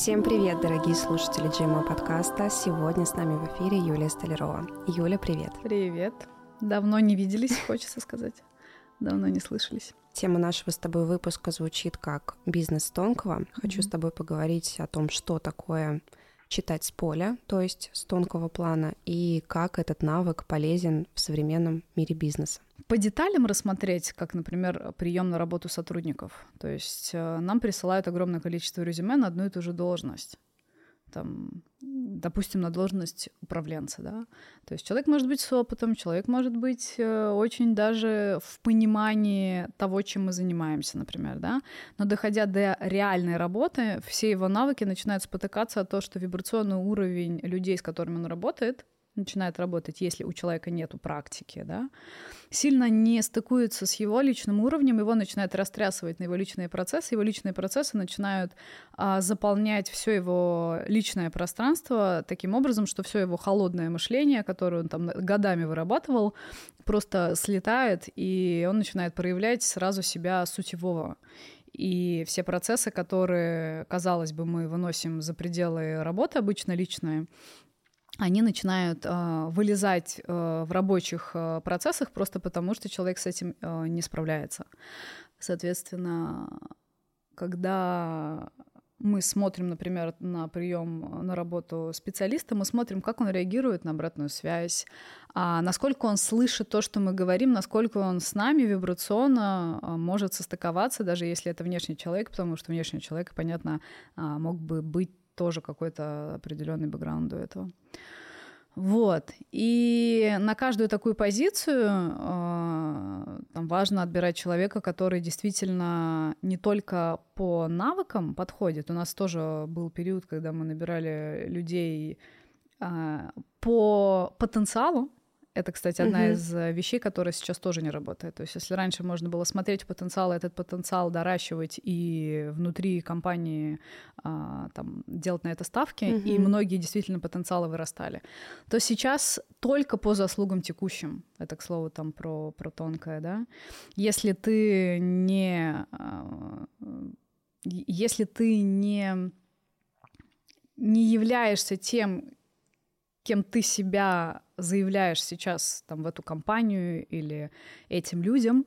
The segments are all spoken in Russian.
Всем привет, дорогие слушатели GMO подкаста. Сегодня с нами в эфире Юлия Столярова. Юля, привет. Привет. Давно не виделись, хочется сказать. Давно не слышались. Тема нашего с тобой выпуска звучит как «Бизнес тонкого». Хочу mm-hmm. с тобой поговорить о том, что такое читать с поля, то есть с тонкого плана, и как этот навык полезен в современном мире бизнеса. По деталям рассмотреть, как, например, прием на работу сотрудников. То есть э, нам присылают огромное количество резюме на одну и ту же должность там, допустим, на должность управленца, да. То есть человек может быть с опытом, человек может быть э, очень даже в понимании того, чем мы занимаемся, например, да. Но доходя до реальной работы, все его навыки начинают спотыкаться от того, что вибрационный уровень людей, с которыми он работает, начинает работать, если у человека нет практики, да, сильно не стыкуется с его личным уровнем, его начинает растрясывать на его личные процессы, его личные процессы начинают а, заполнять все его личное пространство таким образом, что все его холодное мышление, которое он там годами вырабатывал, просто слетает, и он начинает проявлять сразу себя сутевого. И все процессы, которые, казалось бы, мы выносим за пределы работы обычно личные, они начинают э, вылезать э, в рабочих э, процессах просто потому, что человек с этим э, не справляется. Соответственно, когда мы смотрим, например, на прием на работу специалиста, мы смотрим, как он реагирует на обратную связь, а насколько он слышит то, что мы говорим, насколько он с нами вибрационно может состыковаться, даже если это внешний человек, потому что внешний человек, понятно, мог бы быть тоже какой-то определенный бэкграунд до этого. Вот. И на каждую такую позицию э, там важно отбирать человека, который действительно не только по навыкам подходит. У нас тоже был период, когда мы набирали людей э, по потенциалу, это, кстати, одна угу. из э, вещей, которая сейчас тоже не работает. То есть, если раньше можно было смотреть потенциал, этот потенциал доращивать и внутри компании а, там, делать на это ставки, угу. и многие действительно потенциалы вырастали, то сейчас только по заслугам текущим, это, к слову, там про, про тонкое, да, если ты не... А, если ты не не являешься тем, кем ты себя заявляешь сейчас там, в эту компанию или этим людям,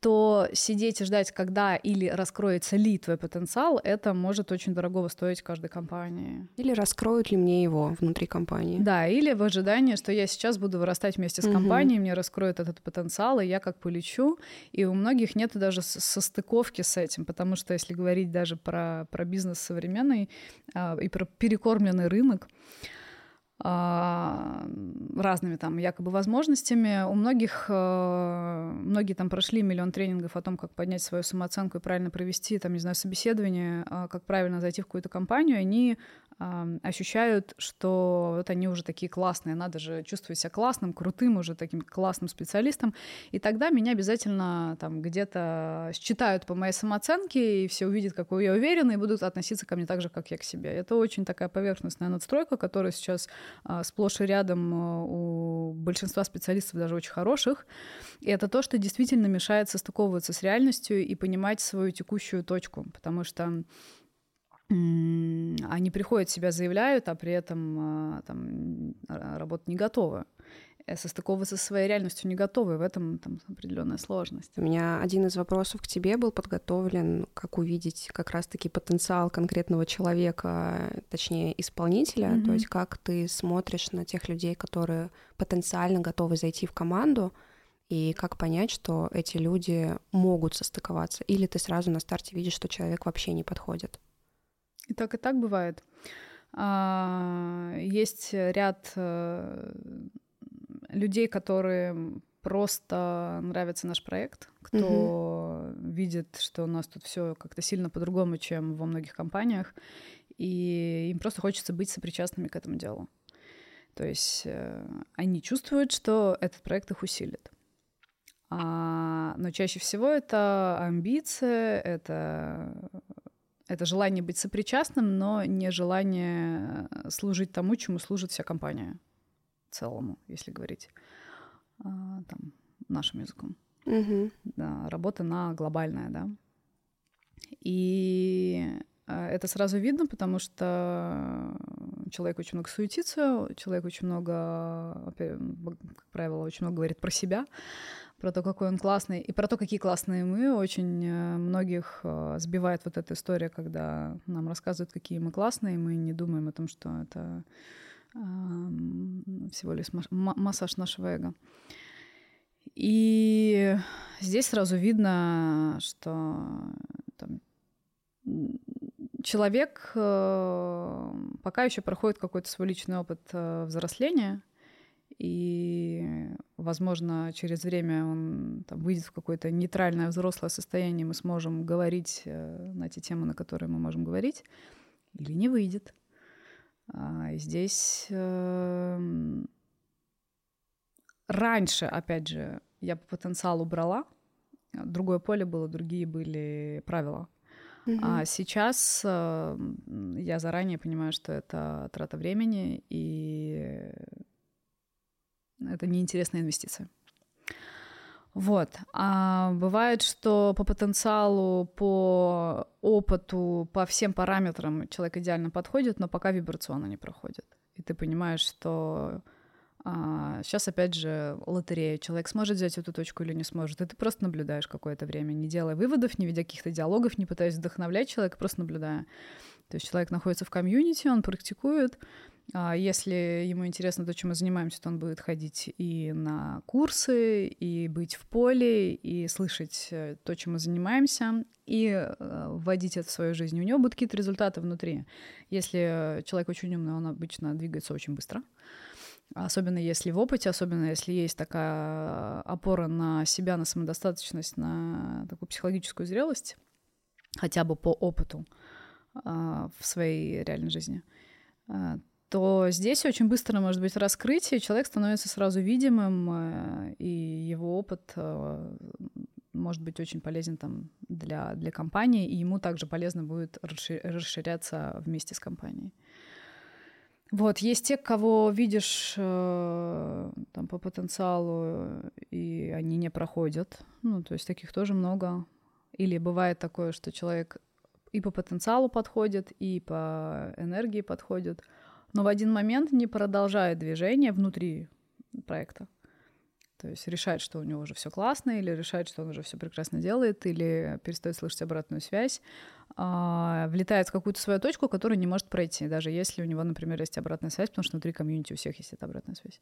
то сидеть и ждать, когда или раскроется ли твой потенциал, это может очень дорого стоить каждой компании. Или раскроют ли мне его внутри компании. Да, или в ожидании, что я сейчас буду вырастать вместе с угу. компанией, мне раскроют этот потенциал, и я как полечу. И у многих нет даже состыковки с этим, потому что если говорить даже про, про бизнес современный а, и про перекормленный рынок, а, разными там якобы возможностями. У многих, э, многие там прошли миллион тренингов о том, как поднять свою самооценку и правильно провести, там, не знаю, собеседование, а, как правильно зайти в какую-то компанию, они ощущают, что вот они уже такие классные, надо же чувствовать себя классным, крутым, уже таким классным специалистом. И тогда меня обязательно там где-то считают по моей самооценке, и все увидят, какой я уверена, и будут относиться ко мне так же, как я к себе. Это очень такая поверхностная надстройка, которая сейчас а, сплошь и рядом а, у большинства специалистов, даже очень хороших. И это то, что действительно мешает состыковываться с реальностью и понимать свою текущую точку, потому что они приходят, себя заявляют, а при этом а, там, работа не готова. Э, состыковываться со своей реальностью не готовы, в этом там определенная сложность. У меня один из вопросов к тебе был подготовлен, как увидеть как раз-таки потенциал конкретного человека, точнее исполнителя, mm-hmm. то есть как ты смотришь на тех людей, которые потенциально готовы зайти в команду, и как понять, что эти люди могут состыковаться, или ты сразу на старте видишь, что человек вообще не подходит. И так, и так бывает. А, есть ряд э, людей, которые просто нравится наш проект, кто угу. видит, что у нас тут все как-то сильно по-другому, чем во многих компаниях, и им просто хочется быть сопричастными к этому делу. То есть э, они чувствуют, что этот проект их усилит. А, но чаще всего это амбиция, это это желание быть сопричастным, но не желание служить тому, чему служит вся компания целому, если говорить а, там, нашим языком. Угу. Да, работа на глобальная, да. И это сразу видно, потому что человек очень много суетится, человек очень много, как правило, очень много говорит про себя, про то, какой он классный, и про то, какие классные мы. Очень э, многих э, сбивает вот эта история, когда нам рассказывают, какие мы классные, и мы не думаем о том, что это всего лишь массаж нашего эго. И здесь сразу видно, что там, человек э, пока еще проходит какой-то свой личный опыт э, взросления, и, возможно, через время он там, выйдет в какое-то нейтральное взрослое состояние, мы сможем говорить э, на те темы, на которые мы можем говорить, или не выйдет. А здесь э, раньше, опять же, я по потенциалу брала, другое поле было, другие были правила. Mm-hmm. А сейчас э, я заранее понимаю, что это трата времени и это неинтересная инвестиция. Вот. А бывает, что по потенциалу, по опыту, по всем параметрам человек идеально подходит, но пока вибрационно не проходит. И ты понимаешь, что а, сейчас, опять же, лотерея. Человек сможет взять эту точку или не сможет. И ты просто наблюдаешь какое-то время, не делая выводов, не ведя каких-то диалогов, не пытаясь вдохновлять человека, просто наблюдая. То есть человек находится в комьюнити, он практикует, а если ему интересно то, чем мы занимаемся, то он будет ходить и на курсы, и быть в поле, и слышать э, то, чем мы занимаемся, и э, вводить это в свою жизнь. У него будут какие-то результаты внутри. Если человек очень умный, он обычно двигается очень быстро. Особенно если в опыте, особенно если есть такая опора на себя, на самодостаточность, на такую психологическую зрелость, хотя бы по опыту а, в своей реальной жизни, а, то здесь очень быстро может быть раскрытие, человек становится сразу видимым, э, и его опыт э, может быть очень полезен там для, для компании, и ему также полезно будет расширяться вместе с компанией. Вот, есть те, кого видишь э, там по потенциалу, и они не проходят. Ну, то есть таких тоже много. Или бывает такое, что человек и по потенциалу подходит, и по энергии подходит, но в один момент не продолжает движение внутри проекта. То есть решает, что у него уже все классно, или решает, что он уже все прекрасно делает, или перестает слышать обратную связь, а, влетает в какую-то свою точку, которую не может пройти, даже если у него, например, есть обратная связь, потому что внутри комьюнити у всех есть эта обратная связь.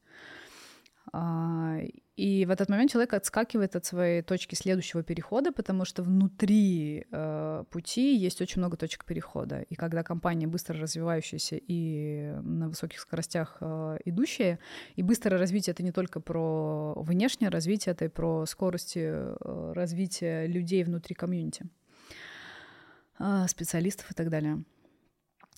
А, и в этот момент человек отскакивает от своей точки следующего перехода, потому что внутри э, пути есть очень много точек перехода. И когда компания быстро развивающаяся и на высоких скоростях э, идущая, и быстрое развитие это не только про внешнее развитие, это и про скорости э, развития людей внутри комьюнити, специалистов и так далее.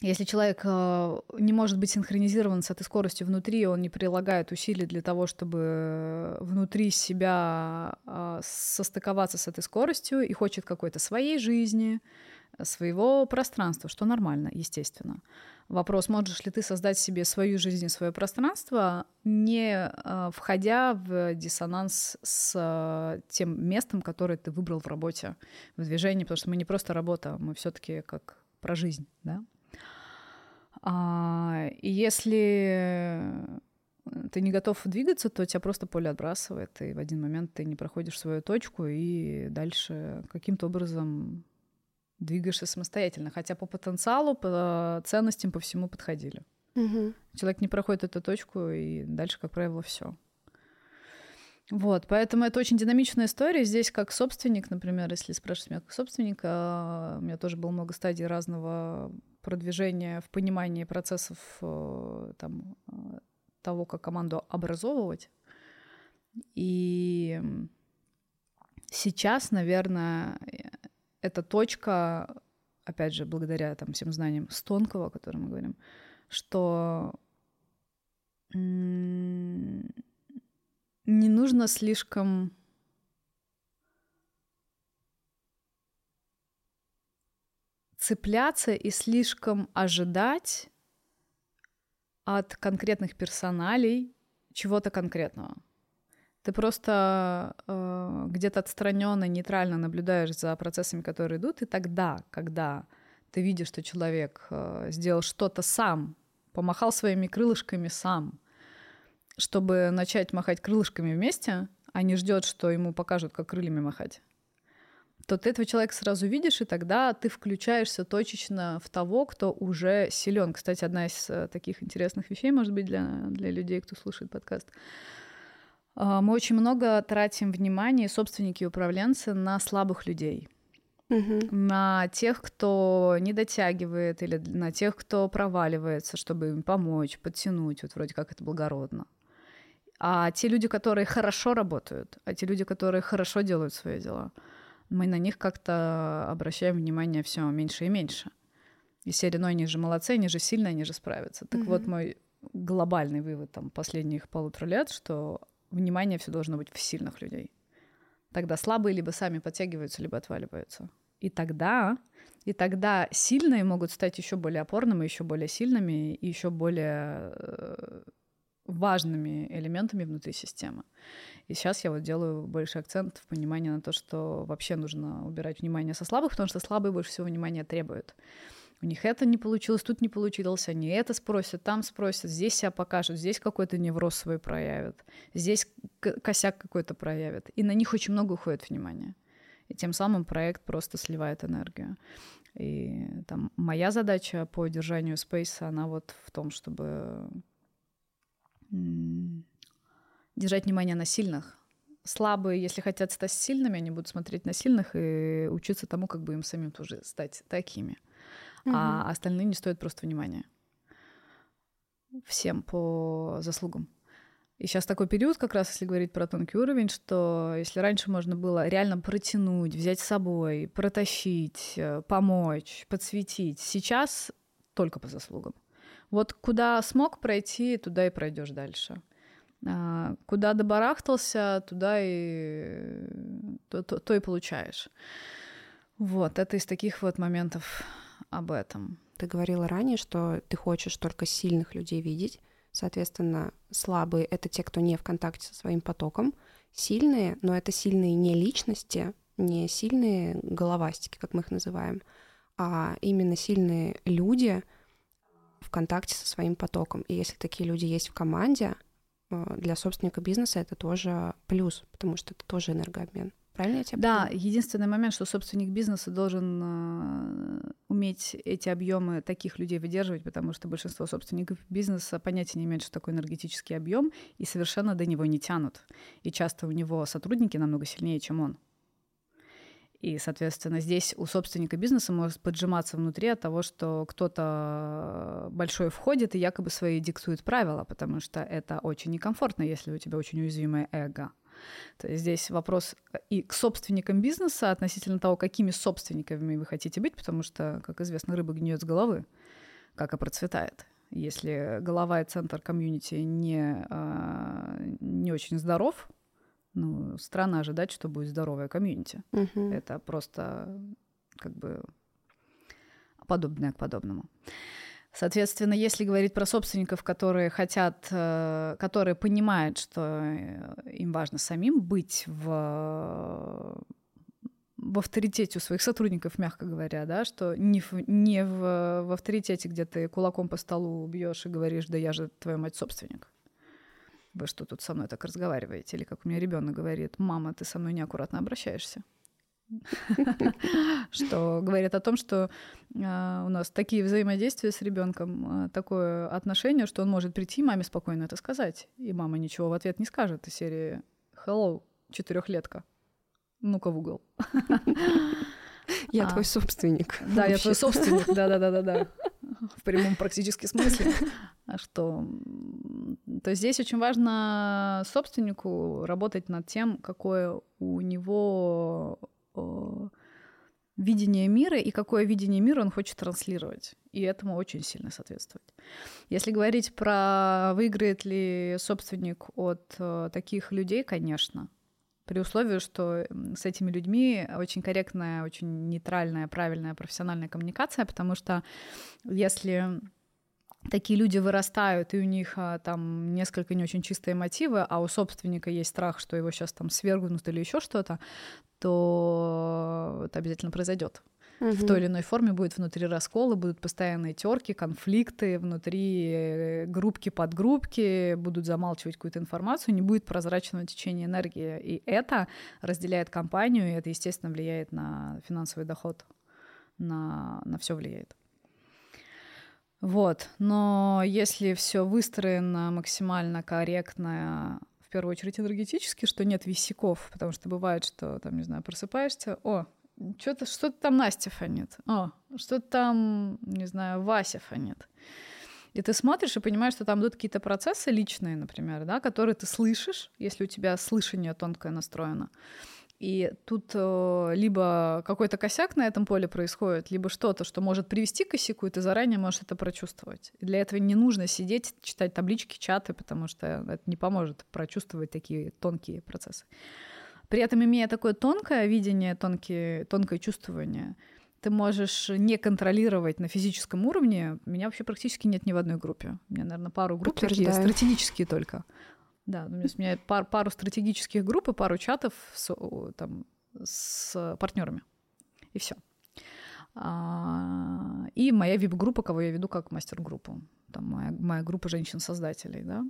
Если человек э, не может быть синхронизирован с этой скоростью внутри, он не прилагает усилий для того, чтобы внутри себя э, состыковаться с этой скоростью и хочет какой-то своей жизни, своего пространства, что нормально, естественно. Вопрос, можешь ли ты создать себе свою жизнь и свое пространство, не э, входя в диссонанс с тем местом, которое ты выбрал в работе, в движении, потому что мы не просто работа, мы все-таки как про жизнь, да? А, и если ты не готов двигаться, то тебя просто поле отбрасывает, и в один момент ты не проходишь свою точку, и дальше каким-то образом двигаешься самостоятельно. Хотя по потенциалу, по ценностям, по всему подходили. Угу. Человек не проходит эту точку, и дальше, как правило, все. Вот, поэтому это очень динамичная история. Здесь как собственник, например, если спрашивать меня как собственника, у меня тоже было много стадий разного продвижения в понимании процессов э, там, э, того, как команду образовывать. И сейчас, наверное, эта точка, опять же, благодаря там, всем знаниям Стонкова, о котором мы говорим, что не нужно слишком цепляться и слишком ожидать от конкретных персоналей чего-то конкретного. Ты просто э, где-то отстраненно, нейтрально наблюдаешь за процессами, которые идут, и тогда, когда ты видишь, что человек э, сделал что-то сам, помахал своими крылышками сам, чтобы начать махать крылышками вместе, а не ждет, что ему покажут, как крыльями махать, то ты этого человека сразу видишь, и тогда ты включаешься точечно в того, кто уже силен. Кстати, одна из э, таких интересных вещей, может быть, для, для людей, кто слушает подкаст. А, мы очень много тратим внимание, собственники и управленцы, на слабых людей — угу. на тех, кто не дотягивает, или на тех, кто проваливается, чтобы им помочь, подтянуть, вот вроде как это благородно. А те люди, которые хорошо работают, а те люди, которые хорошо делают свои дела, мы на них как-то обращаем внимание все меньше и меньше. И серия, ну они же молодцы, они же сильные, они же справятся. Так угу. вот мой глобальный вывод там последних полутора лет, что внимание все должно быть в сильных людей. Тогда слабые либо сами подтягиваются, либо отваливаются. И тогда, и тогда сильные могут стать еще более опорными, еще более сильными и еще более э, важными элементами внутри системы. И сейчас я вот делаю больше акцент в понимании на то, что вообще нужно убирать внимание со слабых, потому что слабые больше всего внимания требуют. У них это не получилось, тут не получилось, они это спросят, там спросят, здесь себя покажут, здесь какой-то невроз свой проявят, здесь косяк какой-то проявят. И на них очень много уходит внимания и тем самым проект просто сливает энергию. И там моя задача по держанию спейса, она вот в том, чтобы держать внимание на сильных. Слабые, если хотят стать сильными, они будут смотреть на сильных и учиться тому, как бы им самим тоже стать такими. Угу. А остальные не стоят просто внимания. Всем по заслугам. И сейчас такой период, как раз если говорить про тонкий уровень, что если раньше можно было реально протянуть, взять с собой, протащить, э, помочь, подсветить, сейчас только по заслугам. Вот куда смог пройти, туда и пройдешь дальше. А, куда добарахтался, туда и то, то, то и получаешь. Вот, это из таких вот моментов об этом. Ты говорила ранее, что ты хочешь только сильных людей видеть. Соответственно, слабые — это те, кто не в контакте со своим потоком. Сильные, но это сильные не личности, не сильные головастики, как мы их называем, а именно сильные люди в контакте со своим потоком. И если такие люди есть в команде, э, для собственника бизнеса это тоже плюс, потому что это тоже энергообмен. Правильно я тебя Да, понимаю? единственный момент, что собственник бизнеса должен э, уметь эти объемы таких людей выдерживать, потому что большинство собственников бизнеса понятия не имеют, что такое энергетический объем, и совершенно до него не тянут. И часто у него сотрудники намного сильнее, чем он. И, соответственно, здесь у собственника бизнеса может поджиматься внутри от того, что кто-то большой входит и якобы свои диктует правила, потому что это очень некомфортно, если у тебя очень уязвимое эго. То есть здесь вопрос э, и к собственникам бизнеса относительно того, какими собственниками вы хотите быть, потому что, как известно, рыба гниет с головы, как и процветает. Если голова и центр комьюнити не, а, не очень здоров, ну, странно ожидать, что будет здоровая комьюнити. Угу. Это просто как бы подобное к подобному. Соответственно, если говорить про собственников, которые хотят, э, которые понимают, что э, им важно самим быть в в авторитете у своих сотрудников, мягко говоря, да, что не в, не в, в авторитете, где ты кулаком по столу бьешь и говоришь, да я же твоя мать собственник. Вы что тут со мной так разговариваете? Или как у меня ребенок говорит, мама, ты со мной неаккуратно обращаешься. что говорит о том, что а, у нас такие взаимодействия с ребенком, а, такое отношение, что он может прийти маме спокойно это сказать, и мама ничего в ответ не скажет из серии «Hello, четырехлетка, ну-ка в угол». Я твой собственник. Да, я твой собственник, да-да-да-да-да. В прямом практически смысле. А что? То есть здесь очень важно собственнику работать над тем, какое у него видение мира и какое видение мира он хочет транслировать. И этому очень сильно соответствовать. Если говорить про выиграет ли собственник от э, таких людей, конечно. При условии, что с этими людьми очень корректная, очень нейтральная, правильная профессиональная коммуникация, потому что если такие люди вырастают, и у них а, там несколько не очень чистые мотивы, а у собственника есть страх, что его сейчас там свергнут или еще что-то, то это обязательно произойдет. угу. в той или иной форме будет внутри раскола, будут постоянные терки, конфликты внутри группки под группки, будут замалчивать какую-то информацию, не будет прозрачного течения энергии. И это разделяет компанию, и это, естественно, влияет на финансовый доход, на, на все влияет. Вот, но если все выстроено максимально корректно, в первую очередь энергетически, что нет висяков, потому что бывает, что там, не знаю, просыпаешься, о, что-то что там Настя фонит. О, что-то там, не знаю, Вася фонит. И ты смотришь и понимаешь, что там идут какие-то процессы личные, например, да, которые ты слышишь, если у тебя слышание тонкое настроено. И тут э, либо какой-то косяк на этом поле происходит, либо что-то, что может привести к косяку, и ты заранее можешь это прочувствовать. И для этого не нужно сидеть, читать таблички, чаты, потому что это не поможет прочувствовать такие тонкие процессы. При этом, имея такое тонкое видение, тонкие, тонкое чувствование, ты можешь не контролировать на физическом уровне. Меня вообще практически нет ни в одной группе. У меня, наверное, пару групп такие стратегические только. Да, у меня пар, пару стратегических групп и пару чатов с, там, с партнерами. И все. А, и моя вип-группа, кого я веду как мастер-группу. Там моя, моя группа женщин-создателей, да.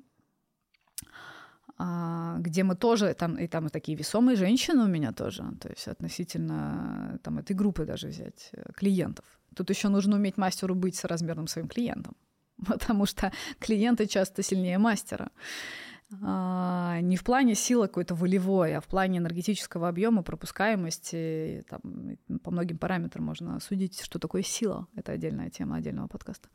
А, где мы тоже, там, и там и такие весомые женщины у меня тоже, то есть относительно там, этой группы даже взять, э, клиентов. Тут еще нужно уметь мастеру быть с размерным своим клиентом, потому что клиенты часто сильнее мастера. А, не в плане силы какой-то волевой, а в плане энергетического объема, пропускаемости, там, по многим параметрам можно судить, что такое сила. Это отдельная тема отдельного подкаста.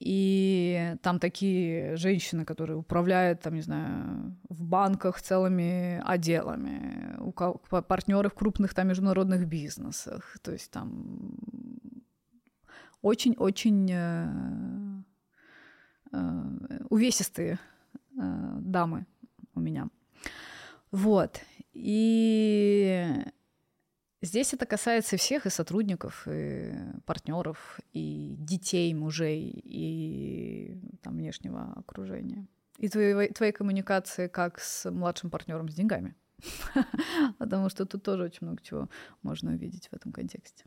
И там такие женщины, которые управляют, там, не знаю, в банках целыми отделами, у партнеры в крупных там международных бизнесах. То есть там очень-очень э, увесистые э, дамы у меня. Вот. И Здесь это касается всех, и сотрудников, и партнеров, и детей, мужей, и там, внешнего окружения. И твоей, твоей коммуникации как с младшим партнером с деньгами. Потому что тут тоже очень много чего можно увидеть в этом контексте.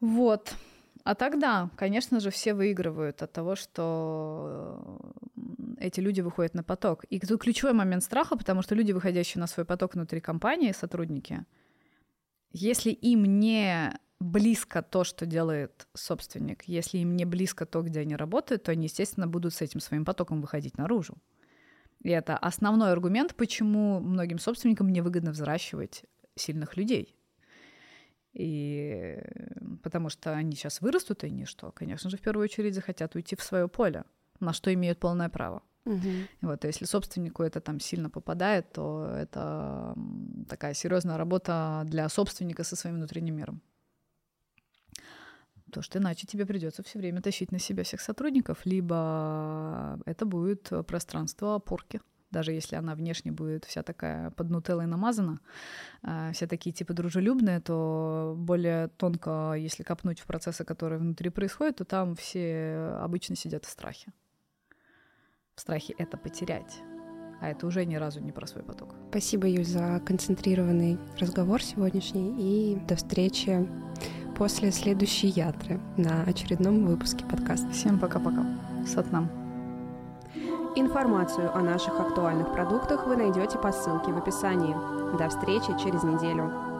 Вот. А тогда, конечно же, все выигрывают от того, что эти люди выходят на поток. И тут ключевой момент страха, потому что люди, выходящие на свой поток внутри компании, сотрудники — если им не близко то, что делает собственник, если им не близко то, где они работают, то они, естественно, будут с этим своим потоком выходить наружу. И это основной аргумент, почему многим собственникам невыгодно взращивать сильных людей. И потому что они сейчас вырастут, и они что, конечно же, в первую очередь захотят уйти в свое поле, на что имеют полное право. Угу. Вот, если собственнику это там сильно попадает, то это такая серьезная работа для собственника со своим внутренним миром. То, что иначе тебе придется все время тащить на себя всех сотрудников, либо это будет пространство опорки даже если она внешне будет вся такая под нутеллой намазана, а, все такие типа дружелюбные, то более тонко, если копнуть в процессы, которые внутри происходят, то там все обычно сидят в страхе в страхе это потерять. А это уже ни разу не про свой поток. Спасибо, Юль, за концентрированный разговор сегодняшний. И до встречи после следующей ятры на очередном выпуске подкаста. Всем пока-пока. Сатнам. Информацию о наших актуальных продуктах вы найдете по ссылке в описании. До встречи через неделю.